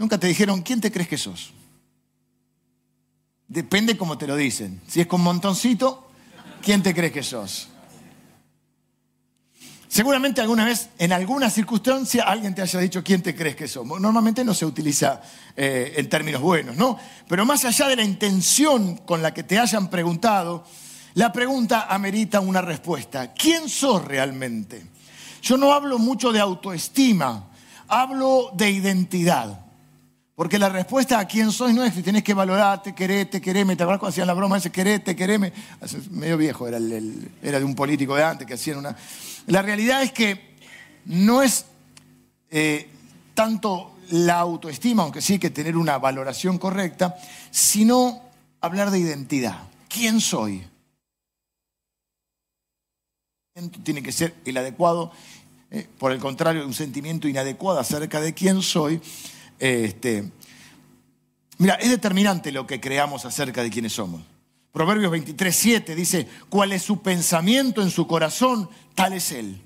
Nunca te dijeron, ¿quién te crees que sos? Depende cómo te lo dicen. Si es con montoncito, ¿quién te crees que sos? Seguramente alguna vez, en alguna circunstancia, alguien te haya dicho quién te crees que somos. Normalmente no se utiliza eh, en términos buenos, ¿no? Pero más allá de la intención con la que te hayan preguntado, la pregunta amerita una respuesta. ¿Quién sos realmente? Yo no hablo mucho de autoestima, hablo de identidad. Porque la respuesta a quién soy no es que tienes que valorarte, quererte, quereme. ¿Te acuerdas cuando hacían la broma ese querete, quereme? Medio viejo, era, era de un político de antes que hacían una. La realidad es que no es eh, tanto la autoestima, aunque sí hay que tener una valoración correcta, sino hablar de identidad. ¿Quién soy? Tiene que ser el adecuado, eh, por el contrario, un sentimiento inadecuado acerca de quién soy este, mira, es determinante lo que creamos acerca de quiénes somos. Proverbios 23, 7 dice, cuál es su pensamiento en su corazón, tal es él.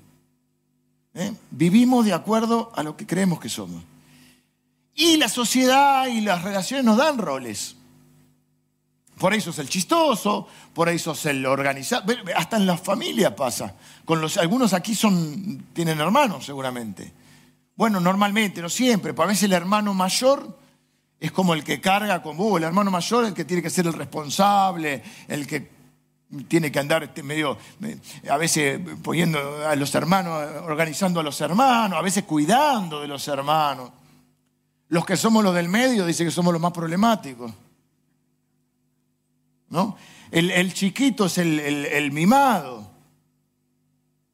¿Eh? Vivimos de acuerdo a lo que creemos que somos. Y la sociedad y las relaciones nos dan roles. Por ahí sos el chistoso, por ahí sos el organizado. Hasta en la familia pasa. Con los, algunos aquí son, tienen hermanos seguramente. Bueno, normalmente, no siempre, pero a veces el hermano mayor es como el que carga con vos, el hermano mayor el que tiene que ser el responsable, el que tiene que andar este medio, a veces poniendo a los hermanos, organizando a los hermanos, a veces cuidando de los hermanos. Los que somos los del medio dicen que somos los más problemáticos. ¿No? El, chiquito es el, el, mimado.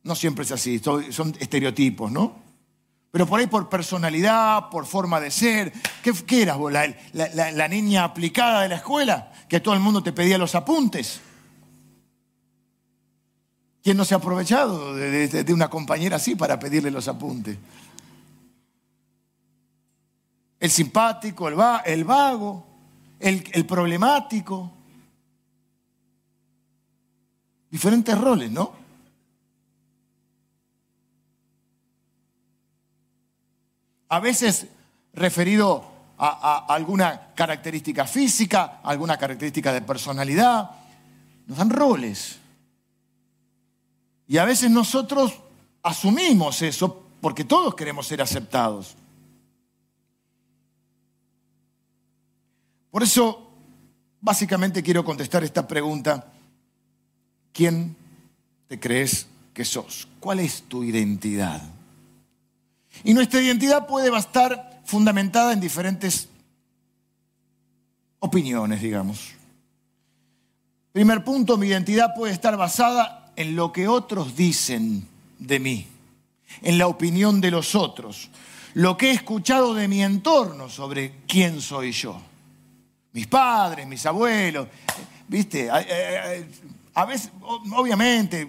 No siempre es así, son estereotipos, ¿no? Pero por ahí por personalidad, por forma de ser. ¿Qué, eras vos? La, niña aplicada de la escuela? Que todo el mundo te pedía los apuntes. ¿Quién no se ha aprovechado de, una compañera así para pedirle los apuntes? El simpático, el, vago, el problemático. Diferentes roles, ¿no? A veces referido a, alguna característica física, alguna característica de personalidad. Nos dan roles. Y a veces nosotros asumimos eso porque todos queremos ser aceptados. Por eso, básicamente quiero contestar esta pregunta. ¿Quién te crees que sos? ¿Cuál es tu identidad? Y nuestra identidad puede estar fundamentada en diferentes opiniones, digamos. Primer punto, mi identidad puede estar basada en lo que otros dicen de mí, en la opinión de los otros, lo que he escuchado de mi entorno sobre quién soy yo. Mis padres, mis abuelos, ¿viste? A veces, obviamente,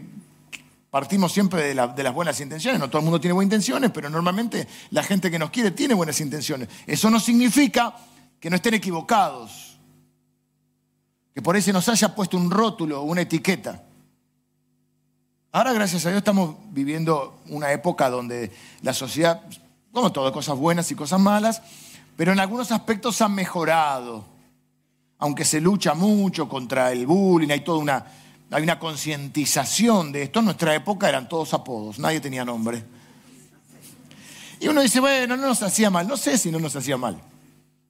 Partimos siempre de, las buenas intenciones. No todo el mundo tiene buenas intenciones, pero normalmente la gente que nos quiere tiene buenas intenciones. Eso no significa que no estén equivocados. Que por eso nos haya puesto un rótulo, una etiqueta. Ahora, gracias a Dios, estamos viviendo una época donde la sociedad, como todo, cosas buenas y cosas malas, pero en algunos aspectos ha mejorado. Aunque se lucha mucho contra el bullying, hay toda una, hay una concientización de esto. En nuestra época eran todos apodos, nadie tenía nombre. Y uno dice, bueno, no nos hacía mal. No sé si no nos hacía mal.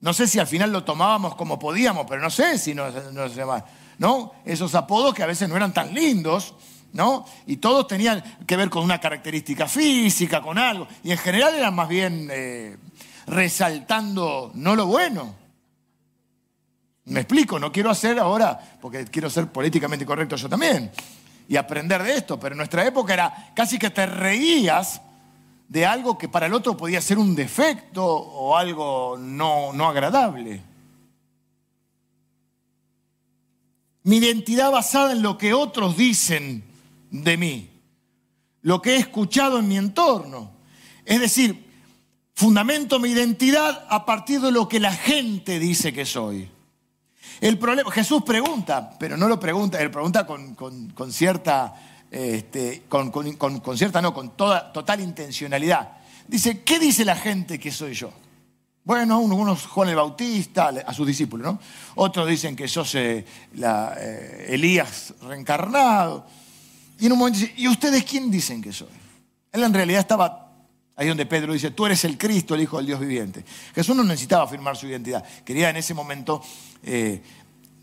No sé si al final lo tomábamos como podíamos, pero no sé si no nos hacía mal. ¿No? Esos apodos que a veces no eran tan lindos, ¿no? Y todos tenían que ver con una característica física, con algo. Y en general eran más bien eh, resaltando no lo bueno, me explico, no quiero hacer ahora, porque quiero ser políticamente correcto yo también, y aprender de esto, pero en nuestra época era casi que te reías de algo que para el otro podía ser un defecto o algo no, no agradable. Mi identidad basada en lo que otros dicen de mí, lo que he escuchado en mi entorno. Es decir, fundamento mi identidad a partir de lo que la gente dice que soy. El problema, Jesús pregunta, pero no lo pregunta, él pregunta con, cierta, este, con, cierta, no, con toda, total intencionalidad. Dice, ¿qué dice la gente que soy yo? Bueno, unos Juan el Bautista, a sus discípulos, ¿no? Otros dicen que sos eh, eh, Elías reencarnado. Y en un momento dice, ¿y ustedes quién dicen que soy? Él en realidad estaba ahí donde Pedro dice, tú eres el Cristo, el Hijo del Dios viviente. Jesús no necesitaba afirmar su identidad. Quería en ese momento eh,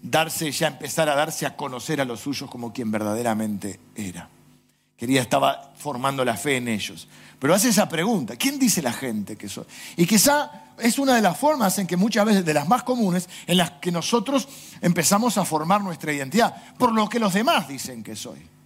darse, ya empezar a darse a conocer a los suyos como quien verdaderamente era. Quería, estaba formando la fe en ellos. Pero hace esa pregunta, ¿quién dice la gente que soy? Y quizá es una de las formas en que muchas veces, de las más comunes, en las que nosotros empezamos a formar nuestra identidad, por lo que los demás dicen que soy.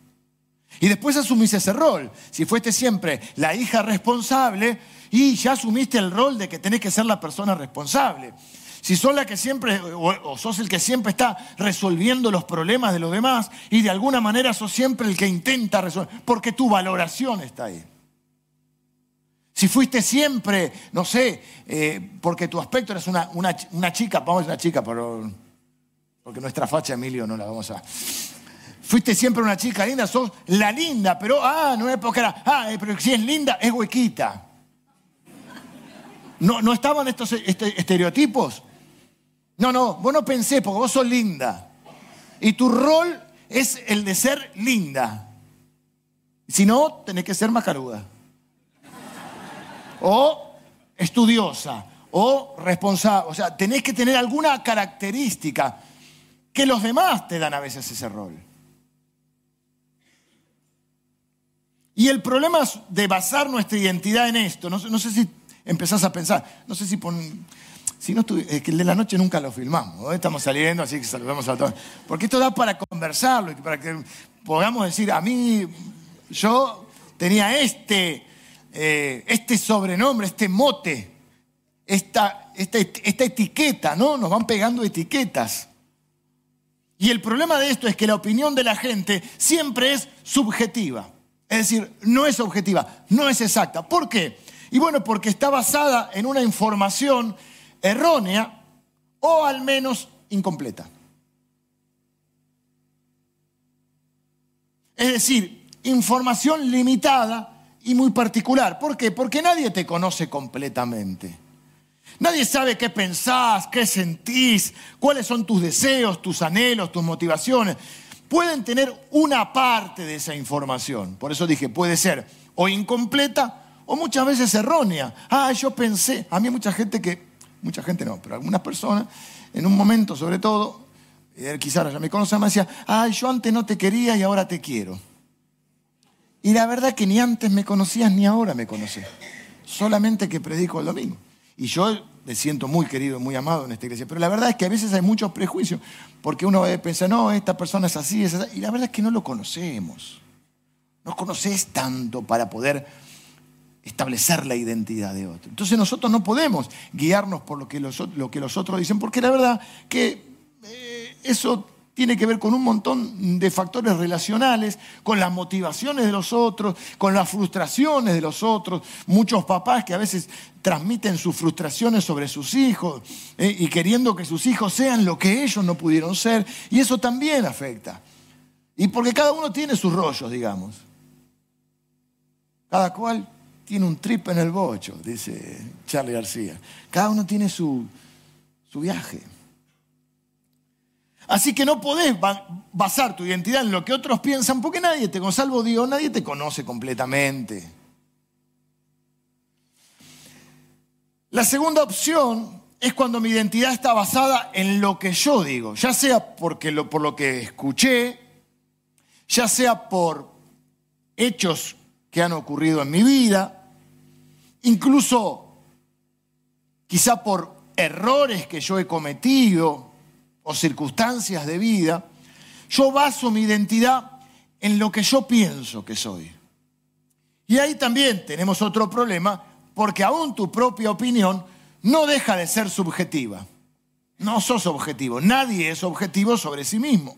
Y después asumís ese rol. Si fuiste siempre la hija responsable y ya asumiste el rol de que tenés que ser la persona responsable. Si sos la que siempre, o, sos el que siempre está resolviendo los problemas de los demás y de alguna manera sos siempre el que intenta resolver, porque tu valoración está ahí. Si fuiste siempre, no sé, eh, porque tu aspecto eres una, una, chica, vamos a una chica, pero, porque nuestra facha, Emilio, no la vamos a... Fuiste siempre una chica linda, sos la linda, pero, ah, no es porque era, ah, eh, pero si es linda, es huequita. ¿No, no estaban estos este, estereotipos? No, no, vos no pensé porque vos sos linda. Y tu rol es el de ser linda. Si no, tenés que ser macaruda o estudiosa, o responsable. O sea, tenés que tener alguna característica que los demás te dan a veces ese rol. Y el problema de basar nuestra identidad en esto, no, sé si empezás a pensar, no sé si pon, si no es que el de la noche nunca lo filmamos, estamos saliendo, así que saludamos a todos. Porque esto da para conversarlo y para que podamos decir, a mí, yo tenía este eh, este sobrenombre, este mote, esta, esta, esta etiqueta, ¿no? Nos van pegando etiquetas. Y el problema de esto es que la opinión de la gente siempre es subjetiva. Es decir, no es objetiva, no es exacta. ¿Por qué? Y bueno, porque está basada en una información errónea o al menos incompleta. Es decir, información limitada y muy particular. ¿Por qué? Porque nadie te conoce completamente. Nadie sabe qué pensás, qué sentís, cuáles son tus deseos, tus anhelos, tus motivaciones. Pueden tener una parte de esa información. Por eso dije, puede ser o incompleta o muchas veces errónea. Ah, yo pensé, a mí mucha gente que, mucha gente no, pero algunas personas, en un momento sobre todo, quizás ya me conoce, me decía, ah, yo antes no te quería y ahora te quiero. Y la verdad que ni antes me conocías ni ahora me conoces. Solamente que predico el domingo. Y yo me siento muy querido muy amado en esta iglesia. Pero la verdad es que a veces hay muchos prejuicios. Porque uno piensa, no, esta persona es así, es así. Y la verdad es que no lo conocemos. No conoces tanto para poder establecer la identidad de otro. Entonces nosotros no podemos guiarnos por lo que los, lo que los otros dicen. Porque la verdad que eh, eso tiene que ver con un montón de factores relacionales, con las motivaciones de los otros, con las frustraciones de los otros. Muchos papás que a veces transmiten sus frustraciones sobre sus hijos eh, y queriendo que sus hijos sean lo que ellos no pudieron ser. Y eso también afecta. Y porque cada uno tiene sus rollos, digamos. Cada cual tiene un trip en el bocho, dice Charlie García. Cada uno tiene su, su viaje. Así que no podés basar tu identidad en lo que otros piensan, porque nadie te, salvo Dios, nadie te conoce completamente. La segunda opción es cuando mi identidad está basada en lo que yo digo, ya sea porque por lo que escuché, ya sea por hechos que han ocurrido en mi vida, incluso quizá por errores que yo he cometido o circunstancias de vida, yo baso mi identidad en lo que yo pienso que soy. Y ahí también tenemos otro problema, porque aún tu propia opinión no deja de ser subjetiva. No sos objetivo, nadie es objetivo sobre sí mismo,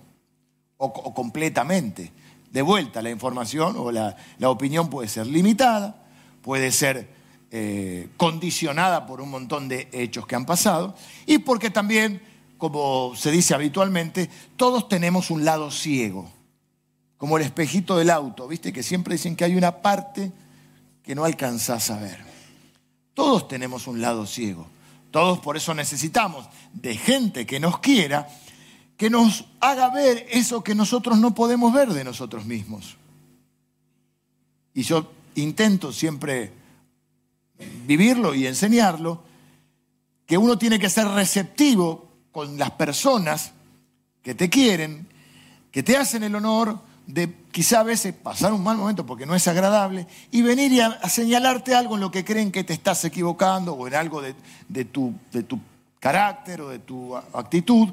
o, completamente. De vuelta, la información o la, opinión puede ser limitada, puede ser eh, condicionada por un montón de hechos que han pasado, y porque también como se dice habitualmente, todos tenemos un lado ciego, como el espejito del auto, ¿viste? Que siempre dicen que hay una parte que no alcanzás a ver. Todos tenemos un lado ciego, Todos por eso necesitamos de gente que nos quiera, que nos haga ver eso que nosotros no podemos ver de nosotros mismos. Y yo intento siempre vivirlo y enseñarlo, que uno tiene que ser receptivo con las personas que te quieren, que te hacen el honor de quizá a veces pasar un mal momento porque no es agradable y venir a, señalarte algo en lo que creen que te estás equivocando o en algo de, tu, de tu carácter o de tu actitud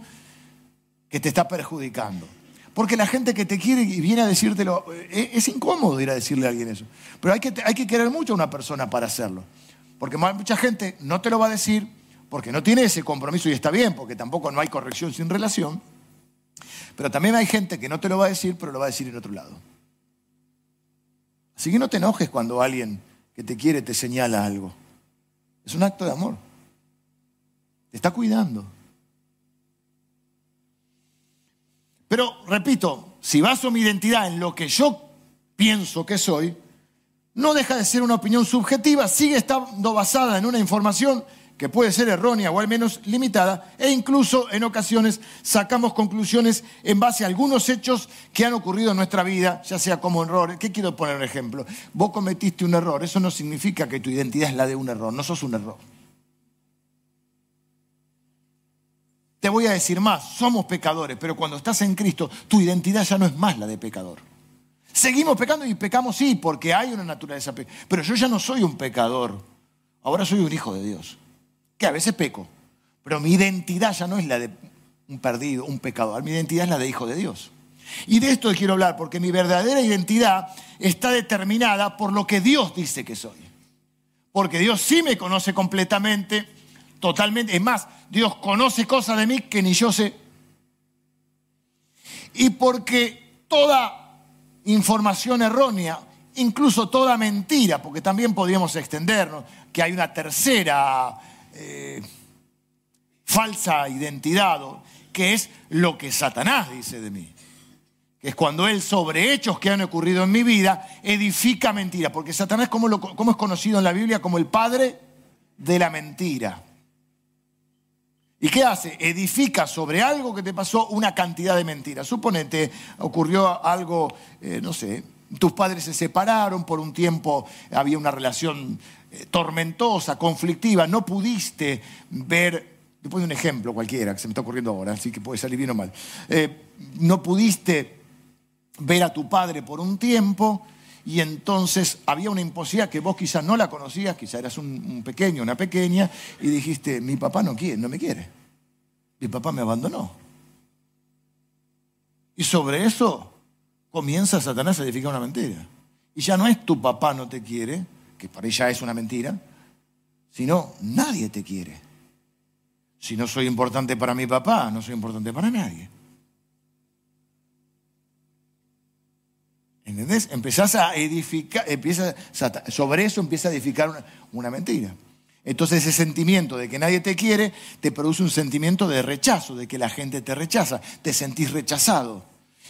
que te está perjudicando. Porque la gente que te quiere y viene a decírtelo, eh, es, incómodo ir a decirle a alguien eso. Pero hay que, hay que querer mucho a una persona para hacerlo. Porque mucha gente no te lo va a decir porque no tiene ese compromiso y está bien, porque tampoco no hay corrección sin relación. Pero también hay gente que no te lo va a decir, pero lo va a decir en otro lado. Así que no te enojes cuando alguien que te quiere te señala algo. Es un acto de amor. Te está cuidando. Pero, repito, si baso mi identidad en lo que yo pienso que soy, no deja de ser una opinión subjetiva, sigue estando basada en una información que puede ser errónea o al menos limitada, e incluso en ocasiones sacamos conclusiones en base a algunos hechos que han ocurrido en nuestra vida, ya sea como errores. ¿Qué quiero poner un ejemplo? Vos cometiste un error, eso no significa que tu identidad es la de un error, no sos un error. Te voy a decir más, somos pecadores, pero cuando estás en Cristo, tu identidad ya no es más la de pecador. Seguimos pecando y pecamos sí, porque hay una naturaleza, pero yo ya no soy un pecador, ahora soy un hijo de Dios que a veces peco, pero mi identidad ya no es la de un perdido, un pecador, mi identidad es la de hijo de Dios. Y de esto quiero hablar, porque mi verdadera identidad está determinada por lo que Dios dice que soy. Porque Dios sí me conoce completamente, totalmente. Es más, Dios conoce cosas de mí que ni yo sé. Y porque toda información errónea, incluso toda mentira, porque también podríamos extendernos, que hay una tercera eh, falsa identidad, que es lo que Satanás dice de mí. Que es cuando él sobre hechos que han ocurrido en mi vida edifica mentira. Porque Satanás, como, es conocido en la Biblia? Como el padre de la mentira. ¿Y qué hace? Edifica sobre algo que te pasó una cantidad de mentiras. Suponete, ocurrió algo, eh, no sé, tus padres se separaron, por un tiempo había una relación tormentosa, conflictiva, no pudiste ver, te pongo un ejemplo cualquiera que se me está ocurriendo ahora, así que puede salir bien o mal, eh, no pudiste ver a tu padre por un tiempo y entonces había una imposibilidad que vos quizás no la conocías, quizás eras un, pequeño, una pequeña, y dijiste, mi papá no quiere, no me quiere, mi papá me abandonó. Y sobre eso comienza Satanás a edificar una mentira. Y ya no es tu papá no te quiere, que para ella es una mentira, sino nadie te quiere. Si no soy importante para mi papá, no soy importante para nadie. ¿Entendés? Empezás a edificar, empieza, sobre eso empieza a edificar una, una mentira. Entonces ese sentimiento de que nadie te quiere te produce un sentimiento de rechazo, de que la gente te rechaza, te sentís rechazado.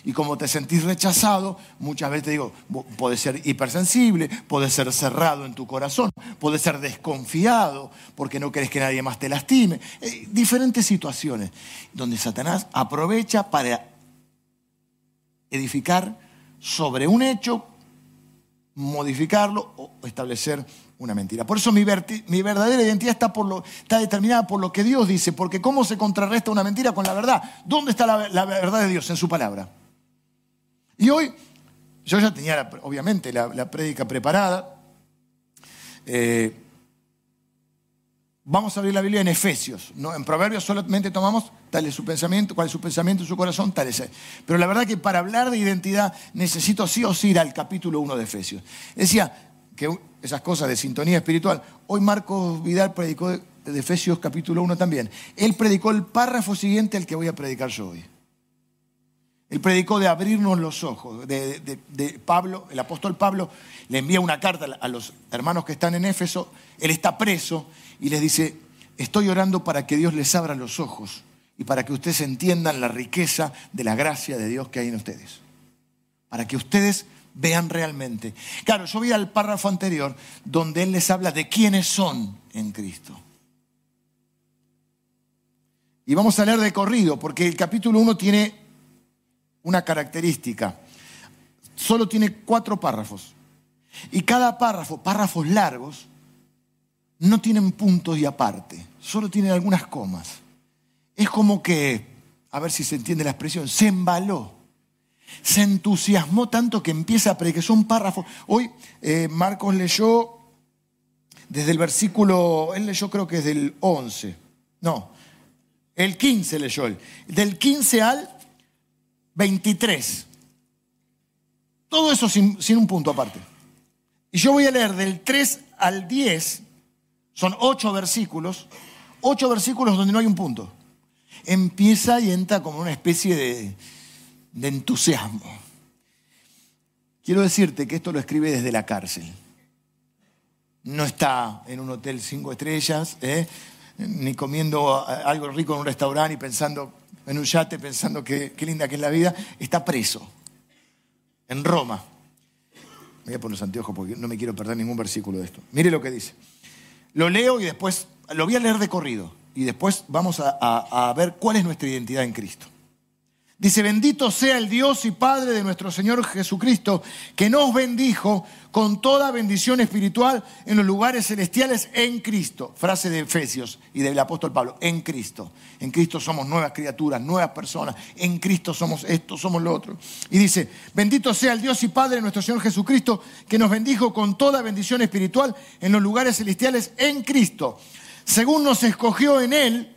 Y como te sentís rechazado, muchas veces te digo, puedes ser hipersensible, puedes ser cerrado en tu corazón, puedes ser desconfiado porque no querés que nadie más te lastime. Eh, diferentes situaciones donde Satanás aprovecha para edificar sobre un hecho, modificarlo o establecer una mentira. Por eso mi, verdadera identidad está, por lo, está, determinada por lo que Dios dice, porque ¿cómo se contrarresta una mentira con la verdad? ¿Dónde está la verdad de Dios? En su palabra. Y hoy, yo ya tenía, obviamente, la, prédica preparada. Eh, vamos a abrir la Biblia en Efesios. ¿no? En Proverbios solamente tomamos tal es su pensamiento, cuál es su pensamiento, su corazón, tal es. Pero la verdad que para hablar de identidad necesito sí o sí ir al capítulo 1 de Efesios. Decía que esas cosas de sintonía espiritual. Hoy Marcos Vidal predicó de Efesios capítulo 1 también. Él predicó el párrafo siguiente al que voy a predicar yo hoy. Él predicó de abrirnos los ojos. De, Pablo, el apóstol Pablo le envía una carta a los hermanos que están en Éfeso. Él está preso y les dice, estoy orando para que Dios les abra los ojos y para que ustedes entiendan la riqueza de la gracia de Dios que hay en ustedes. Para que ustedes vean realmente. Claro, yo vi al párrafo anterior donde Él les habla de quiénes son en Cristo. Y vamos a leer de corrido, porque el capítulo 1 tiene una característica. Solo tiene cuatro párrafos. Y cada párrafo, párrafos largos, no tienen puntos y aparte, solo tienen algunas comas. Es como que, a ver si se entiende la expresión, se embaló, se entusiasmó tanto que empieza a predicar. Son párrafos. Hoy eh, Marcos leyó desde el versículo, él leyó creo que es del 11, no, el 15 leyó él, del 15 al 23. Todo eso sin, un punto aparte. Y yo voy a leer del 3 al 10 son ocho versículos, ocho versículos donde no hay un punto. Empieza y entra como una especie de, de entusiasmo. Quiero decirte que esto lo escribe desde la cárcel. No está en un hotel cinco estrellas, ¿eh? ni comiendo algo rico en un restaurante y pensando en un yate, pensando que, qué linda que es la vida. Está preso en Roma. voy a poner los anteojos porque no me quiero perder ningún versículo de esto. Mire lo que dice. Lo leo y después lo voy a leer de corrido y después vamos a, ver cuál es nuestra identidad en Cristo. Dice, bendito sea el Dios y Padre de nuestro Señor Jesucristo, que nos bendijo con toda bendición espiritual en los lugares celestiales en Cristo. Frase de Efesios y del apóstol Pablo, en Cristo. En Cristo somos nuevas criaturas, nuevas personas. En Cristo somos esto, somos lo otro. Y dice, bendito sea el Dios y Padre de nuestro Señor Jesucristo, que nos bendijo con toda bendición espiritual en los lugares celestiales en Cristo. Según nos escogió en Él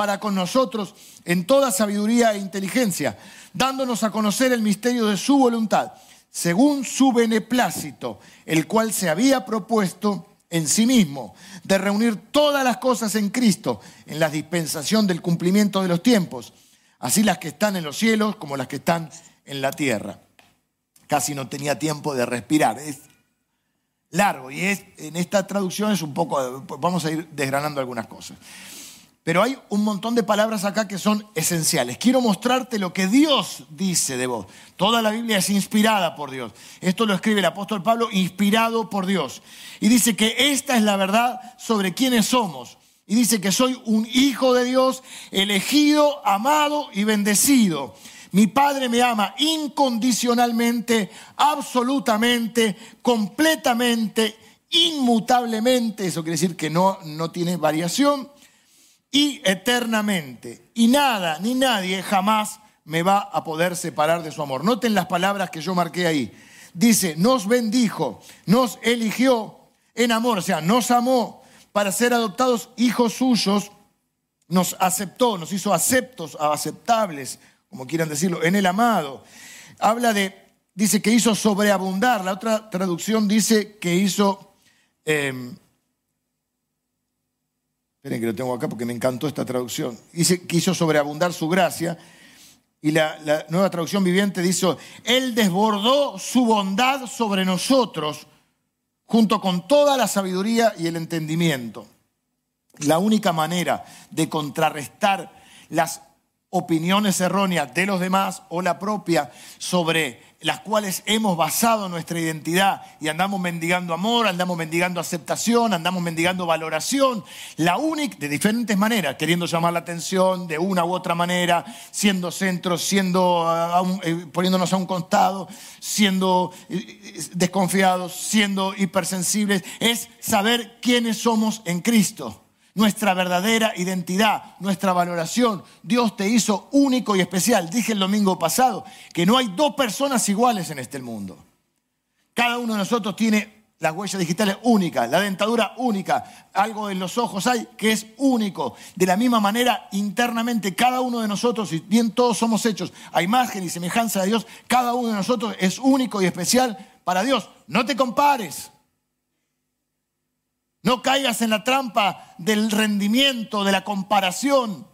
para con nosotros en toda sabiduría e inteligencia, dándonos a conocer el misterio de su voluntad, según su beneplácito, el cual se había propuesto en sí mismo, de reunir todas las cosas en Cristo, en la dispensación del cumplimiento de los tiempos, así las que están en los cielos como las que están en la tierra. Casi no tenía tiempo de respirar. Es largo y es, en esta traducción es un poco, vamos a ir desgranando algunas cosas. Pero hay un montón de palabras acá que son esenciales. Quiero mostrarte lo que Dios dice de vos. Toda la Biblia es inspirada por Dios. Esto lo escribe el apóstol Pablo, inspirado por Dios. Y dice que esta es la verdad sobre quiénes somos. Y dice que soy un hijo de Dios, elegido, amado y bendecido. Mi Padre me ama incondicionalmente, absolutamente, completamente, inmutablemente. Eso quiere decir que no, no tiene variación y eternamente. Y nada ni nadie jamás me va a poder separar de su amor. Noten las palabras que yo marqué ahí. Dice, nos bendijo, nos eligió en amor, o sea, nos amó para ser adoptados hijos suyos, nos aceptó, nos hizo aceptos, aceptables, como quieran decirlo, en el amado. Habla de, dice que hizo sobreabundar, la otra traducción dice que hizo... Em, Esperen que lo tengo acá porque me encantó esta traducción. Quiso sobreabundar su gracia. Y la, la, nueva traducción viviente dice, Él desbordó su bondad sobre nosotros junto con toda la sabiduría y el entendimiento. La única manera de contrarrestar las opiniones erróneas de los demás o la propia sobre las cuales hemos basado nuestra identidad y andamos mendigando amor, andamos mendigando aceptación, andamos mendigando valoración, la única, de diferentes maneras, queriendo llamar la atención de una u otra manera, siendo centro, siendo, eh, poniéndonos a un costado, siendo eh, desconfiados, siendo hipersensibles, es saber quiénes somos en Cristo nuestra verdadera identidad, nuestra valoración. Dios te hizo único y especial. Dije el domingo pasado que no hay dos personas iguales en este mundo. Cada uno de nosotros tiene las huellas digitales únicas, la dentadura única, algo en los ojos hay que es único. De la misma manera, internamente, cada uno de nosotros, y bien todos somos hechos a imagen y semejanza de Dios, cada uno de nosotros es único y especial para Dios. No te compares. No caigas en la trampa del rendimiento, de la comparación.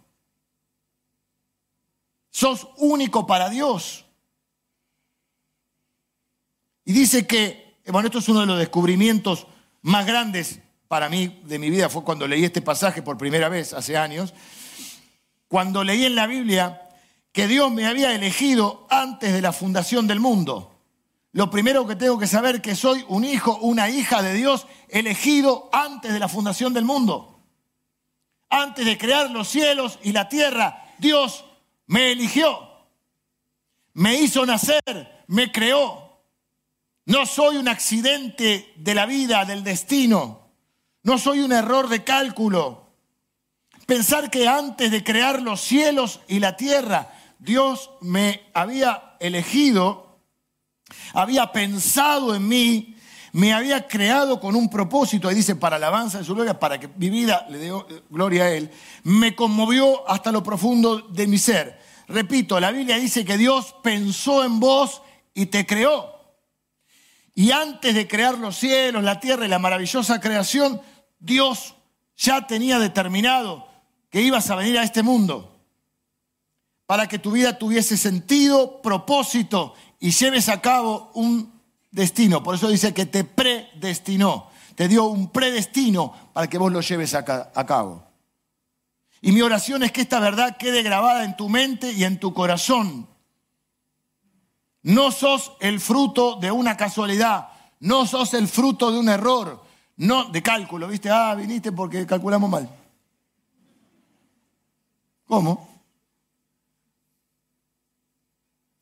Sos único para Dios. Y dice que, bueno, esto es uno de los descubrimientos más grandes para mí de mi vida, fue cuando leí este pasaje por primera vez, hace años, cuando leí en la Biblia que Dios me había elegido antes de la fundación del mundo. Lo primero que tengo que saber que soy un hijo, una hija de Dios elegido antes de la fundación del mundo. Antes de crear los cielos y la tierra, Dios me eligió. Me hizo nacer, me creó. No soy un accidente de la vida, del destino. No soy un error de cálculo. Pensar que antes de crear los cielos y la tierra, Dios me había elegido, había pensado en mí, me había creado con un propósito, y dice, para alabanza de su gloria, para que mi vida le dé gloria a Él, me conmovió hasta lo profundo de mi ser. Repito, la Biblia dice que Dios pensó en vos y te creó. Y antes de crear los cielos, la tierra y la maravillosa creación, Dios ya tenía determinado que ibas a venir a este mundo para que tu vida tuviese sentido, propósito y lleves a cabo un destino. Por eso dice que te predestinó, te dio un predestino para que vos lo lleves a, cabo. Y mi oración es que esta verdad quede grabada en tu mente y en tu corazón. No sos el fruto de una casualidad, no sos el fruto de un error, no de cálculo, ¿viste? Ah, viniste porque calculamos mal. ¿Cómo?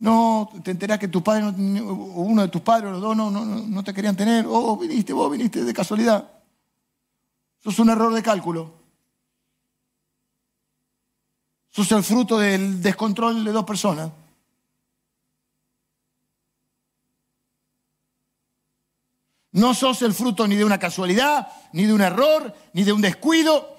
No, te enterás que tu padre, o uno de tus padres, los dos, no, no, no te querían tener. Oh, viniste, vos viniste de casualidad. Sos un error de cálculo. Sos el fruto del descontrol de dos personas. No sos el fruto ni de una casualidad, ni de un error, ni de un descuido,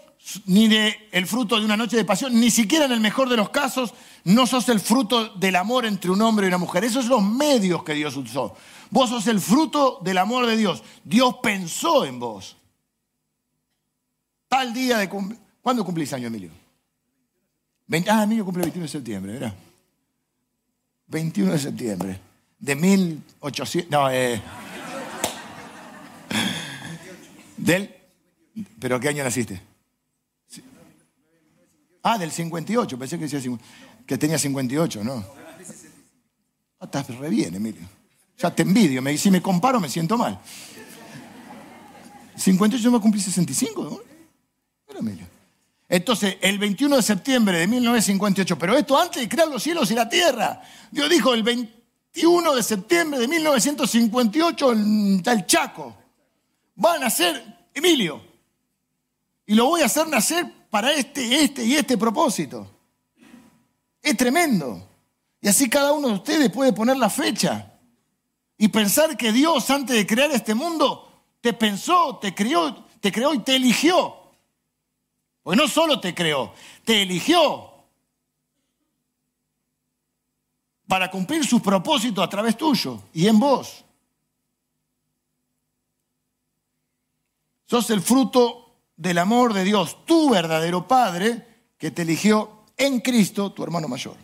ni de el fruto de una noche de pasión, ni siquiera en el mejor de los casos, no sos el fruto del amor entre un hombre y una mujer. Esos son los medios que Dios usó. Vos sos el fruto del amor de Dios. Dios pensó en vos. Tal día de cumpleaños. ¿Cuándo cumplís año, Emilio? ah, Emilio cumple el 21 de septiembre, ¿verdad? 21 de septiembre de 1800. No, eh. ¿Del? ¿Pero qué año naciste? Ah, del 58, pensé que, decía, que tenía 58, ¿no? Ah, estás re bien, Emilio. Ya te envidio, si me comparo me siento mal. 58 yo me cumplí 65, ¿no? Emilio. Entonces, el 21 de septiembre de 1958, pero esto antes de crear los cielos y la tierra. Dios dijo el 21 de septiembre de 1958 el, el Chaco va a nacer Emilio. Y lo voy a hacer nacer para este, este y este propósito. Es tremendo. Y así cada uno de ustedes puede poner la fecha y pensar que Dios antes de crear este mundo te pensó, te creó, te creó y te eligió. Porque no solo te creó, te eligió para cumplir sus propósitos a través tuyo y en vos. Sos el fruto del amor de Dios, tu verdadero Padre, que te eligió en Cristo, tu hermano mayor.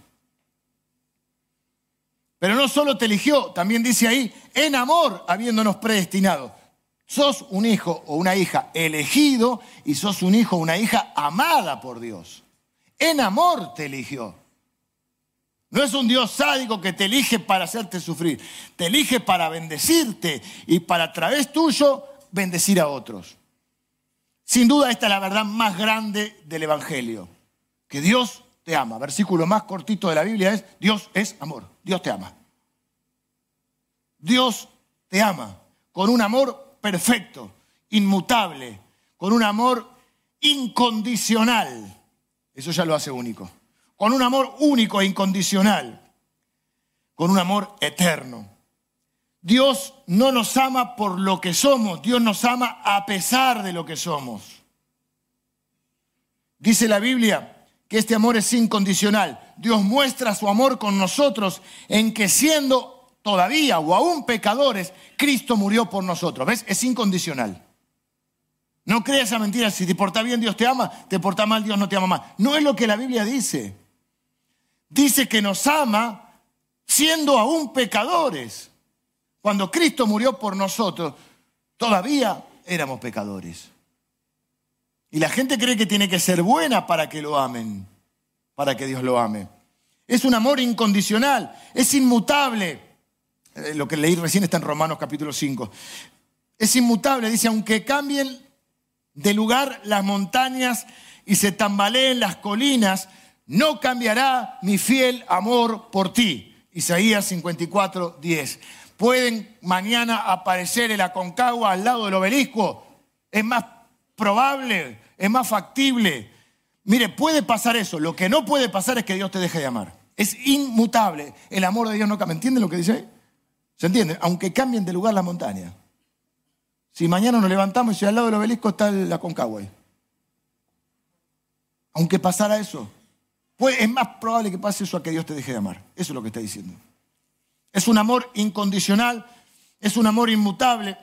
Pero no solo te eligió, también dice ahí, en amor habiéndonos predestinado. Sos un hijo o una hija elegido y sos un hijo o una hija amada por Dios. En amor te eligió. No es un Dios sádico que te elige para hacerte sufrir, te elige para bendecirte y para a través tuyo bendecir a otros. Sin duda esta es la verdad más grande del Evangelio, que Dios te ama. Versículo más cortito de la Biblia es, Dios es amor, Dios te ama. Dios te ama con un amor perfecto, inmutable, con un amor incondicional. Eso ya lo hace único. Con un amor único e incondicional, con un amor eterno. Dios no nos ama por lo que somos, Dios nos ama a pesar de lo que somos. Dice la Biblia que este amor es incondicional. Dios muestra su amor con nosotros en que siendo todavía o aún pecadores, Cristo murió por nosotros. ¿Ves? Es incondicional. No creas esa mentira, si te porta bien Dios te ama, te porta mal Dios no te ama más. No es lo que la Biblia dice. dice que nos ama siendo aún pecadores. Cuando Cristo murió por nosotros, todavía éramos pecadores. Y la gente cree que tiene que ser buena para que lo amen, para que Dios lo ame. Es un amor incondicional, es inmutable. Eh, lo que leí recién está en Romanos capítulo 5. Es inmutable, dice, aunque cambien de lugar las montañas y se tambaleen las colinas, no cambiará mi fiel amor por ti. Isaías 54, 10. Pueden mañana aparecer el Aconcagua al lado del obelisco. Es más probable, es más factible. Mire, puede pasar eso. Lo que no puede pasar es que Dios te deje de amar. Es inmutable. El amor de Dios no cambia. ¿Entienden lo que dice? ¿Se entiende? Aunque cambien de lugar la montaña. Si mañana nos levantamos y al lado del obelisco está la Concagua. Aunque pasara eso, es más probable que pase eso a que Dios te deje de amar. Eso es lo que está diciendo. Es un amor incondicional, es un amor inmutable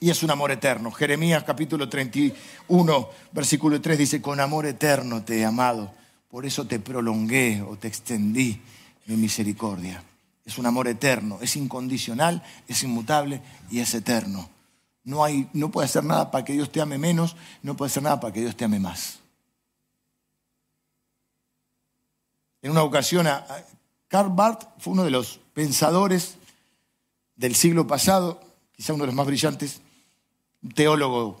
y es un amor eterno. Jeremías capítulo 31, versículo 3 dice, con amor eterno te he amado, por eso te prolongué o te extendí mi misericordia. Es un amor eterno, es incondicional, es inmutable y es eterno. No, hay, no puede hacer nada para que Dios te ame menos, no puede hacer nada para que Dios te ame más. En una ocasión, Karl Barth fue uno de los pensadores del siglo pasado, quizá uno de los más brillantes, un teólogo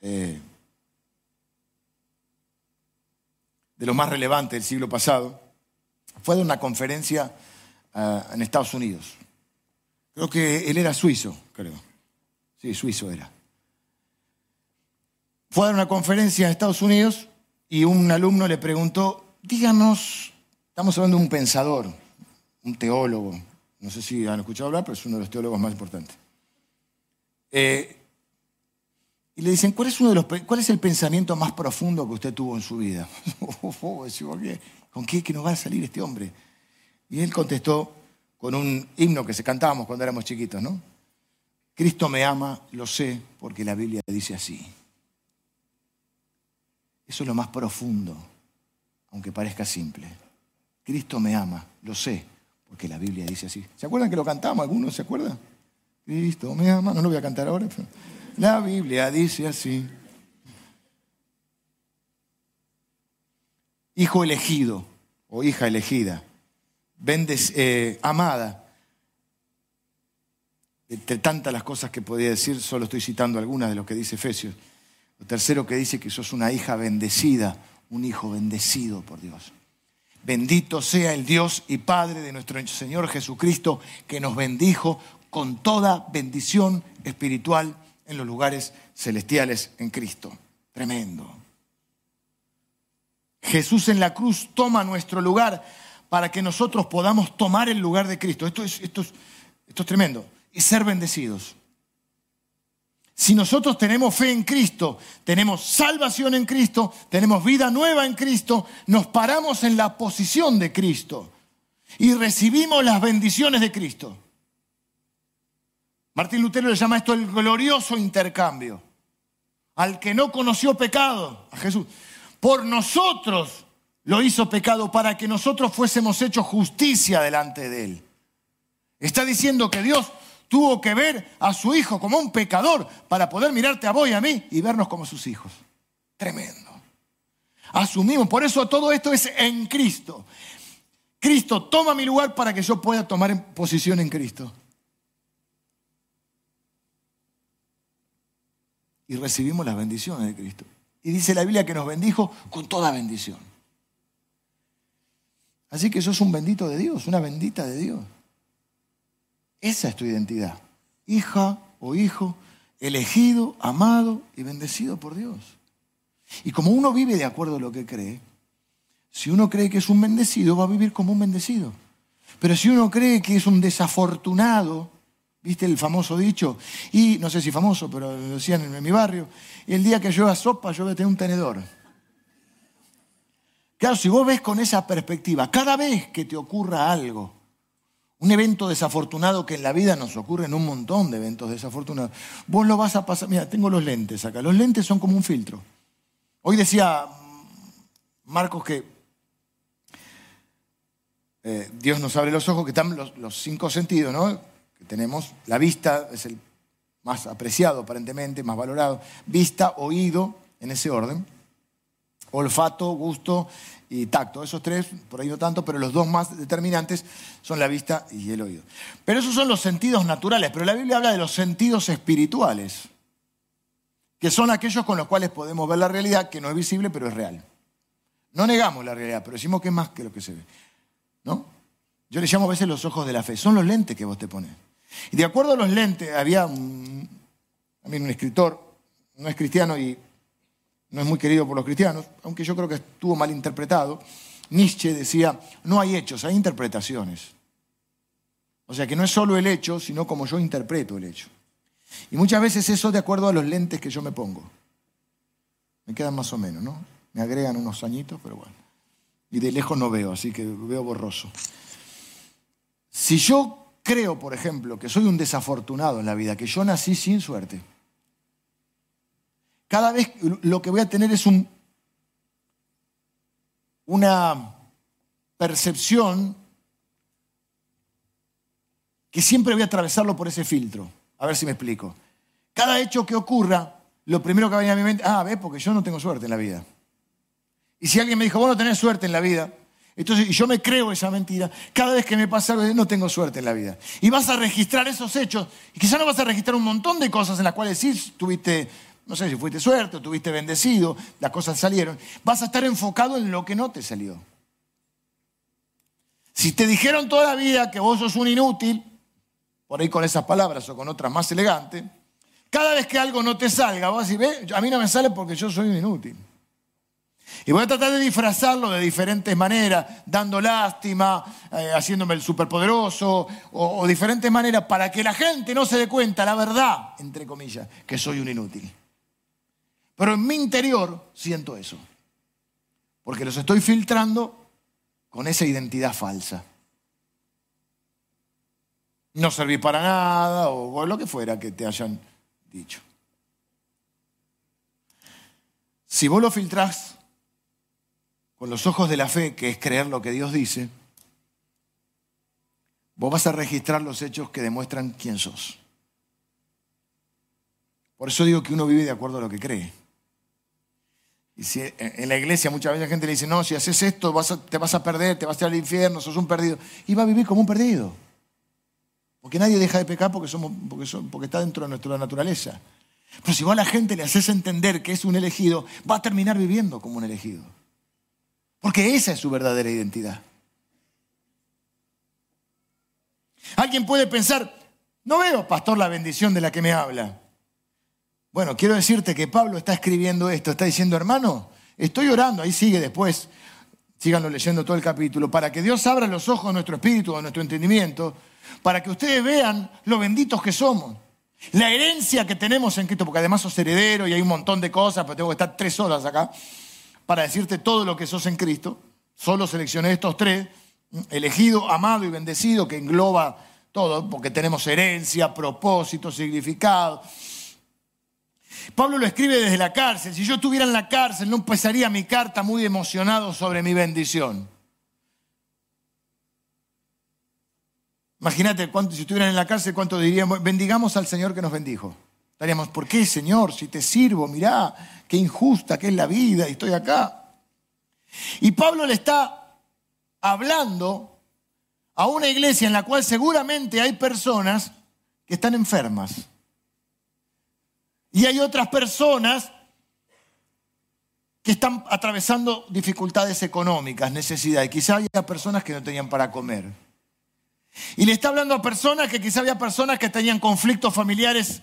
eh, de los más relevantes del siglo pasado, fue de una conferencia ah, en Estados Unidos. Creo que él era suizo, creo. Sí, suizo era. Fue a una conferencia en Estados Unidos y un alumno le preguntó, díganos, estamos hablando de un pensador, un teólogo, no sé si han escuchado hablar, pero es uno de los teólogos más importantes. Eh, y le dicen, ¿cuál es, uno de los, ¿cuál es el pensamiento más profundo que usted tuvo en su vida? ¿Con qué que nos va a salir este hombre? Y él contestó con un himno que se cantábamos cuando éramos chiquitos, ¿no? Cristo me ama, lo sé, porque la Biblia dice así. Eso es lo más profundo, aunque parezca simple. Cristo me ama, lo sé, porque la Biblia dice así. ¿Se acuerdan que lo cantamos? ¿Algunos se acuerdan? Cristo me ama, no lo voy a cantar ahora, la Biblia dice así. Hijo elegido o hija elegida, eh, amada. Entre tantas las cosas que podía decir, solo estoy citando algunas de lo que dice Efesios. Lo tercero que dice que sos una hija bendecida, un hijo bendecido por Dios. Bendito sea el Dios y Padre de nuestro Señor Jesucristo, que nos bendijo con toda bendición espiritual en los lugares celestiales en Cristo. Tremendo. Jesús en la cruz toma nuestro lugar para que nosotros podamos tomar el lugar de Cristo. Esto es, esto esto es tremendo. Y ser bendecidos. Si nosotros tenemos fe en Cristo, tenemos salvación en Cristo, tenemos vida nueva en Cristo, nos paramos en la posición de Cristo y recibimos las bendiciones de Cristo. Martín Lutero le llama esto el glorioso intercambio. Al que no conoció pecado, a Jesús, por nosotros lo hizo pecado para que nosotros fuésemos hechos justicia delante de Él. Está diciendo que Dios tuvo que ver a su hijo como un pecador para poder mirarte a vos y a mí y vernos como sus hijos. Tremendo. Asumimos, por eso todo esto es en Cristo. Cristo toma mi lugar para que yo pueda tomar posición en Cristo. y recibimos las bendiciones de Cristo. Y dice la Biblia que nos bendijo con toda bendición. Así que sos un bendito de Dios, una bendita de Dios. Esa es tu identidad. Hija o hijo, elegido, amado y bendecido por Dios. Y como uno vive de acuerdo a lo que cree, si uno cree que es un bendecido, va a vivir como un bendecido. Pero si uno cree que es un desafortunado, ¿Viste el famoso dicho? Y no sé si famoso, pero lo decían en mi barrio. el día que llueva sopa, yo voy a tener un tenedor. Claro, si vos ves con esa perspectiva, cada vez que te ocurra algo, un evento desafortunado que en la vida nos ocurre en un montón de eventos desafortunados, vos lo vas a pasar. Mira, tengo los lentes acá. Los lentes son como un filtro. Hoy decía Marcos que eh, Dios nos abre los ojos, que están los, cinco sentidos, ¿no? Que tenemos. La vista es el más apreciado aparentemente, más valorado. Vista, oído, en ese orden. Olfato, gusto y tacto. Esos tres, por ahí no tanto, pero los dos más determinantes son la vista y el oído. Pero esos son los sentidos naturales, pero la Biblia habla de los sentidos espirituales, que son aquellos con los cuales podemos ver la realidad, que no es visible, pero es real. No negamos la realidad, pero decimos que es más que lo que se ve. ¿No? Yo le llamo a veces los ojos de la fe. Son los lentes que vos te pones. Y de acuerdo a los lentes, había un, un escritor, no es cristiano y no es muy querido por los cristianos, aunque yo creo que estuvo mal interpretado. Nietzsche decía, no hay hechos, hay interpretaciones. O sea que no es solo el hecho, sino como yo interpreto el hecho. Y muchas veces eso de acuerdo a los lentes que yo me pongo. Me quedan más o menos, ¿no? Me agregan unos añitos, pero bueno. Y de lejos no veo, así que veo borroso. Si yo creo, por ejemplo, que soy un desafortunado en la vida, que yo nací sin suerte, cada vez lo que voy a tener es un, una percepción que siempre voy a atravesarlo por ese filtro. A ver si me explico. Cada hecho que ocurra, lo primero que va a venir a mi mente, ah, ves, porque yo no tengo suerte en la vida. Y si alguien me dijo, vos no tenés suerte en la vida, entonces yo me creo esa mentira, cada vez que me pasa algo, no tengo suerte en la vida. Y vas a registrar esos hechos, y quizás no vas a registrar un montón de cosas en las cuales sí tuviste, no sé si fuiste suerte o tuviste bendecido, las cosas salieron. Vas a estar enfocado en lo que no te salió. Si te dijeron toda la vida que vos sos un inútil, por ahí con esas palabras o con otras más elegantes, cada vez que algo no te salga, vas a decir, a mí no me sale porque yo soy un inútil. Y voy a tratar de disfrazarlo de diferentes maneras, dando lástima, eh, haciéndome el superpoderoso, o, o diferentes maneras para que la gente no se dé cuenta, la verdad, entre comillas, que soy un inútil. Pero en mi interior siento eso. Porque los estoy filtrando con esa identidad falsa. No serví para nada o lo que fuera que te hayan dicho. Si vos lo filtrás con los ojos de la fe, que es creer lo que Dios dice, vos vas a registrar los hechos que demuestran quién sos. Por eso digo que uno vive de acuerdo a lo que cree. Y si en la iglesia muchas veces la gente le dice, no, si haces esto te vas a perder, te vas a ir al infierno, sos un perdido. Y va a vivir como un perdido. Porque nadie deja de pecar porque, somos, porque, porque está dentro de nuestra naturaleza. Pero si vos a la gente le haces entender que es un elegido, va a terminar viviendo como un elegido. Porque esa es su verdadera identidad. Alguien puede pensar, no veo, pastor, la bendición de la que me habla. Bueno, quiero decirte que Pablo está escribiendo esto, está diciendo, hermano, estoy orando, ahí sigue después, síganlo leyendo todo el capítulo, para que Dios abra los ojos de nuestro espíritu, de nuestro entendimiento, para que ustedes vean lo benditos que somos. La herencia que tenemos en Cristo, porque además sos heredero y hay un montón de cosas, pero tengo que estar tres horas acá para decirte todo lo que sos en Cristo. Solo seleccioné estos tres, elegido, amado y bendecido, que engloba todo, porque tenemos herencia, propósito, significado. Pablo lo escribe desde la cárcel. Si yo estuviera en la cárcel, no empezaría mi carta muy emocionado sobre mi bendición. Imagínate, si estuvieran en la cárcel, ¿cuánto diríamos? Bendigamos al Señor que nos bendijo. Estaríamos, ¿por qué, Señor? Si te sirvo, mirá, qué injusta que es la vida y estoy acá. Y Pablo le está hablando a una iglesia en la cual seguramente hay personas que están enfermas. Y hay otras personas que están atravesando dificultades económicas, necesidades. Quizá había personas que no tenían para comer. Y le está hablando a personas que quizá había personas que tenían conflictos familiares